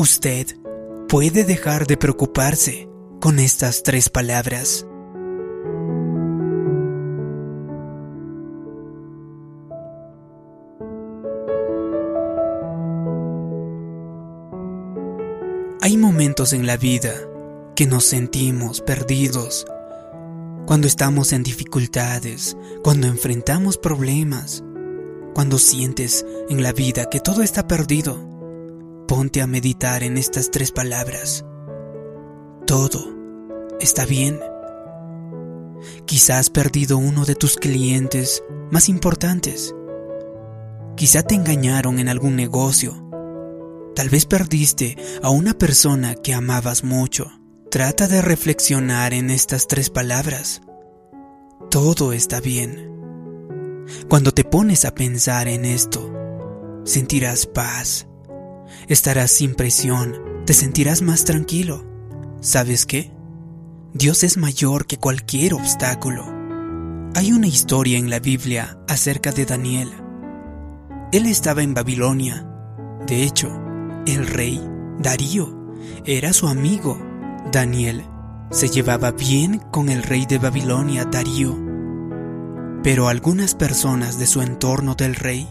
Usted puede dejar de preocuparse con estas tres palabras. Hay momentos en la vida que nos sentimos perdidos, cuando estamos en dificultades, cuando enfrentamos problemas, cuando sientes en la vida que todo está perdido. Ponte a meditar en estas tres palabras. Todo está bien. Quizás has perdido uno de tus clientes más importantes. Quizá te engañaron en algún negocio. Tal vez perdiste a una persona que amabas mucho. Trata de reflexionar en estas tres palabras. Todo está bien. Cuando te pones a pensar en esto, sentirás paz, estarás sin presión, te sentirás más tranquilo. ¿Sabes qué? Dios es mayor que cualquier obstáculo. Hay una historia en la Biblia acerca de Daniel. Él estaba en Babilonia. De hecho, el rey Darío era su amigo. Daniel se llevaba bien con el rey de Babilonia, Darío. Pero algunas personas de su entorno del rey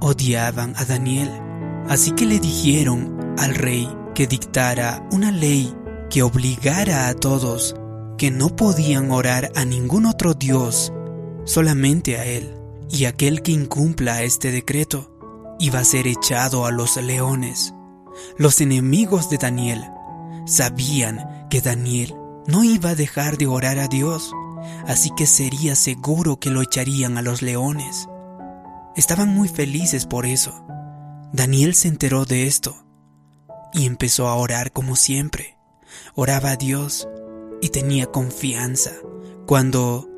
odiaban a Daniel, así que le dijeron al rey que dictara una ley que obligara a todos que no podían orar a ningún otro Dios, solamente a Él, y aquel que incumpla este decreto iba a ser echado a los leones. Los enemigos de Daniel sabían que Daniel no iba a dejar de orar a Dios, así que sería seguro que lo echarían a los leones. Estaban muy felices por eso. Daniel se enteró de esto y empezó a orar como siempre. Oraba a Dios y tenía confianza. Cuando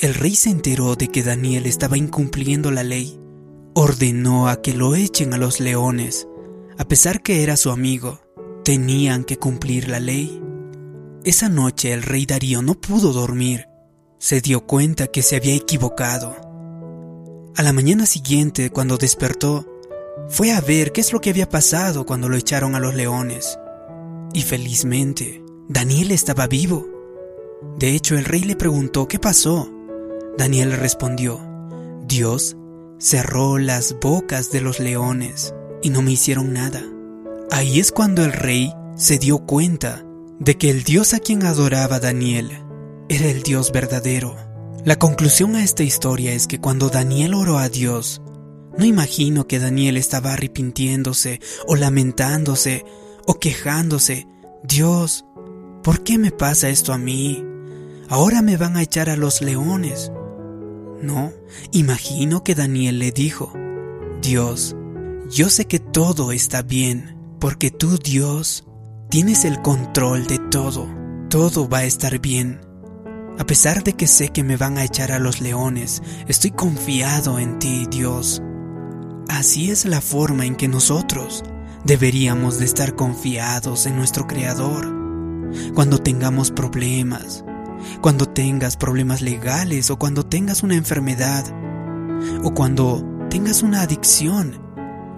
el rey se enteró de que Daniel estaba incumpliendo la ley, ordenó a que lo echen a los leones. A pesar que era su amigo, tenían que cumplir la ley. Esa noche el rey Darío no pudo dormir. Se dio cuenta que se había equivocado. A la mañana siguiente, cuando despertó, fue a ver qué es lo que había pasado cuando lo echaron a los leones. Y felizmente, Daniel estaba vivo. De hecho, el rey le preguntó qué pasó. Daniel respondió, Dios cerró las bocas de los leones y no me hicieron nada. Ahí es cuando el rey se dio cuenta de que el Dios a quien adoraba Daniel era el Dios verdadero. La conclusión a esta historia es que cuando Daniel oró a Dios, no imagino que Daniel estaba arrepintiéndose o lamentándose o quejándose. Dios, ¿por qué me pasa esto a mí? Ahora me van a echar a los leones. No, imagino que Daniel le dijo, Dios, yo sé que todo está bien, porque tú, Dios, Tienes el control de todo. Todo va a estar bien. A pesar de que sé que me van a echar a los leones, estoy confiado en ti, Dios. Así es la forma en que nosotros deberíamos de estar confiados en nuestro Creador. Cuando tengamos problemas, cuando tengas problemas legales o cuando tengas una enfermedad, o cuando tengas una adicción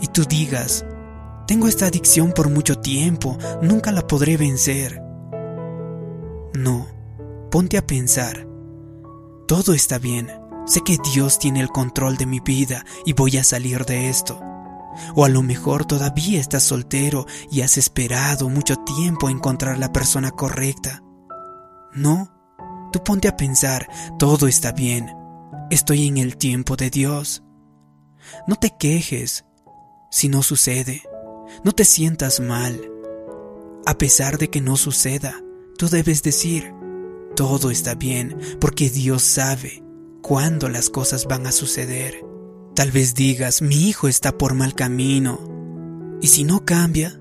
y tú digas, tengo esta adicción por mucho tiempo, nunca la podré vencer. No, ponte a pensar. Todo está bien. Sé que Dios tiene el control de mi vida y voy a salir de esto. O a lo mejor todavía estás soltero y has esperado mucho tiempo a encontrar la persona correcta. No, tú ponte a pensar, todo está bien. Estoy en el tiempo de Dios. No te quejes si no sucede. No te sientas mal. A pesar de que no suceda, tú debes decir, todo está bien porque Dios sabe cuándo las cosas van a suceder. Tal vez digas, mi hijo está por mal camino. ¿Y si no cambia?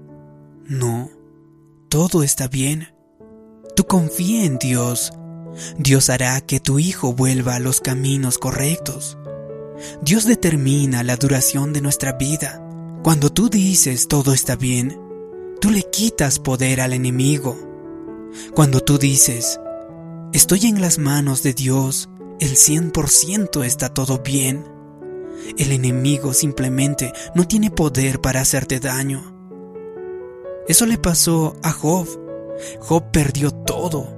No, todo está bien. Tú confía en Dios. Dios hará que tu hijo vuelva a los caminos correctos. Dios determina la duración de nuestra vida. Cuando tú dices todo está bien, tú le quitas poder al enemigo. Cuando tú dices, estoy en las manos de Dios, el 100% está todo bien, el enemigo simplemente no tiene poder para hacerte daño. Eso le pasó a Job. Job perdió todo.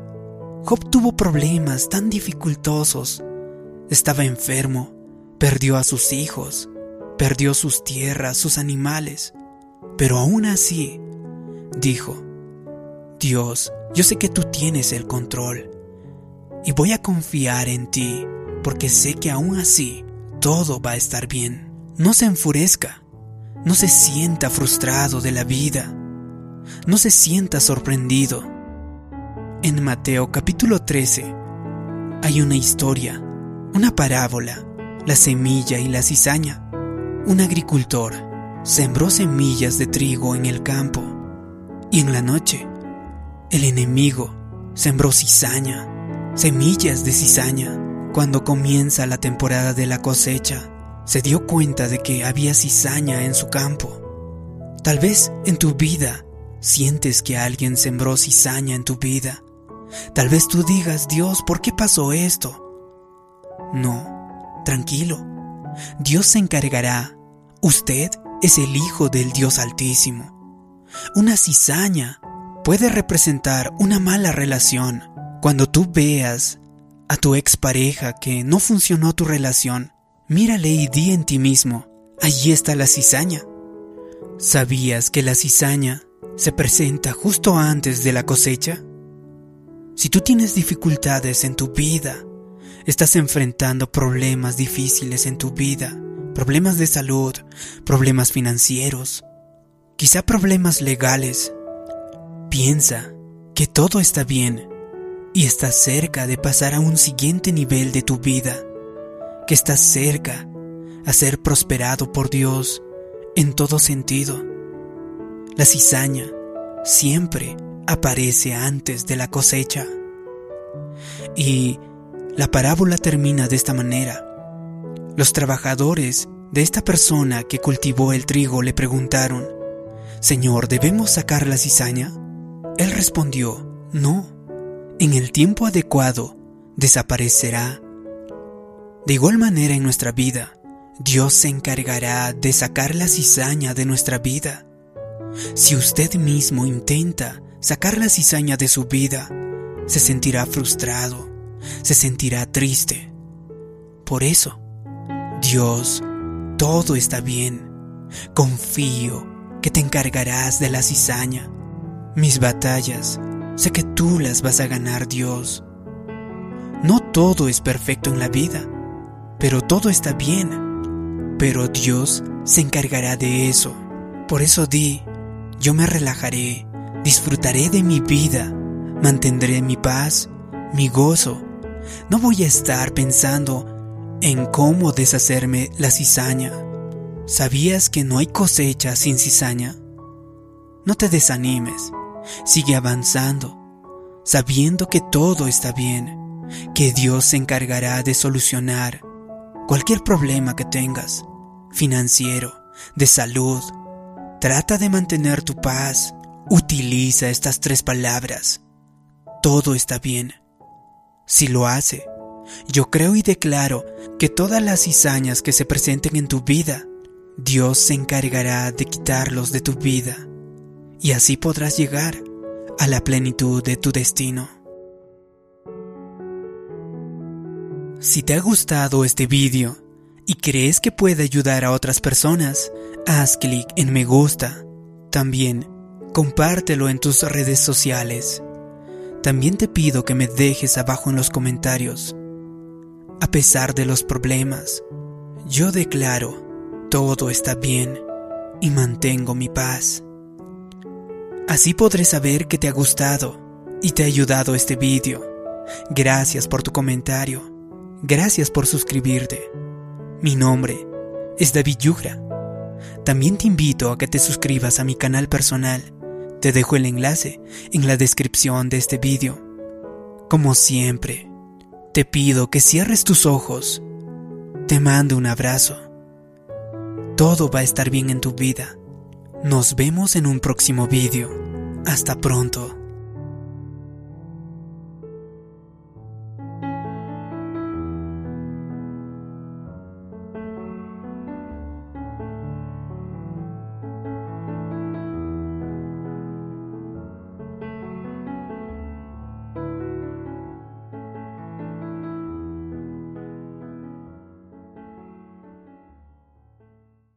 Job tuvo problemas tan dificultosos. Estaba enfermo, perdió a sus hijos, perdió sus tierras, sus animales. Pero aún así, dijo, Dios, yo sé que tú tienes el control y voy a confiar en ti porque sé que aún así todo va a estar bien. No se enfurezca, no se sienta frustrado de la vida, no se sienta sorprendido. En Mateo capítulo 13 hay una historia, una parábola, la semilla y la cizaña. Un agricultor sembró semillas de trigo en el campo y en la noche el enemigo sembró cizaña, semillas de cizaña. Cuando comienza la temporada de la cosecha, se dio cuenta de que había cizaña en su campo. Tal vez en tu vida sientes que alguien sembró cizaña en tu vida. Tal vez tú digas, Dios, ¿por qué pasó esto? No, tranquilo. Dios se encargará. Usted es el Hijo del Dios Altísimo. Una cizaña puede representar una mala relación. Cuando tú veas a tu expareja que no funcionó tu relación, mírale y di en ti mismo, allí está la cizaña. ¿Sabías que la cizaña se presenta justo antes de la cosecha? Si tú tienes dificultades en tu vida, estás enfrentando problemas difíciles en tu vida, problemas de salud, problemas financieros, quizá problemas legales, Piensa que todo está bien y estás cerca de pasar a un siguiente nivel de tu vida, que estás cerca a ser prosperado por Dios en todo sentido. La cizaña siempre aparece antes de la cosecha. Y la parábola termina de esta manera. Los trabajadores de esta persona que cultivó el trigo le preguntaron, Señor, ¿debemos sacar la cizaña? Él respondió, no, en el tiempo adecuado desaparecerá. De igual manera en nuestra vida, Dios se encargará de sacar la cizaña de nuestra vida. Si usted mismo intenta sacar la cizaña de su vida, se sentirá frustrado, se sentirá triste. Por eso, Dios, todo está bien. Confío que te encargarás de la cizaña mis batallas, sé que tú las vas a ganar, Dios. No todo es perfecto en la vida, pero todo está bien. Pero Dios se encargará de eso. Por eso di, yo me relajaré, disfrutaré de mi vida, mantendré mi paz, mi gozo. No voy a estar pensando en cómo deshacerme la cizaña. ¿Sabías que no hay cosecha sin cizaña? No te desanimes. Sigue avanzando, sabiendo que todo está bien, que Dios se encargará de solucionar cualquier problema que tengas, financiero, de salud. Trata de mantener tu paz. Utiliza estas tres palabras. Todo está bien. Si lo hace, yo creo y declaro que todas las cizañas que se presenten en tu vida, Dios se encargará de quitarlos de tu vida y así podrás llegar a la plenitud de tu destino. Si te ha gustado este vídeo y crees que puede ayudar a otras personas, haz clic en me gusta. También compártelo en tus redes sociales. También te pido que me dejes abajo en los comentarios. A pesar de los problemas, yo declaro, todo está bien y mantengo mi paz. Así podré saber que te ha gustado y te ha ayudado este vídeo. Gracias por tu comentario. Gracias por suscribirte. Mi nombre es David Yugra. También te invito a que te suscribas a mi canal personal. Te dejo el enlace en la descripción de este vídeo. Como siempre, te pido que cierres tus ojos. Te mando un abrazo. Todo va a estar bien en tu vida. Nos vemos en un próximo vídeo. Hasta pronto.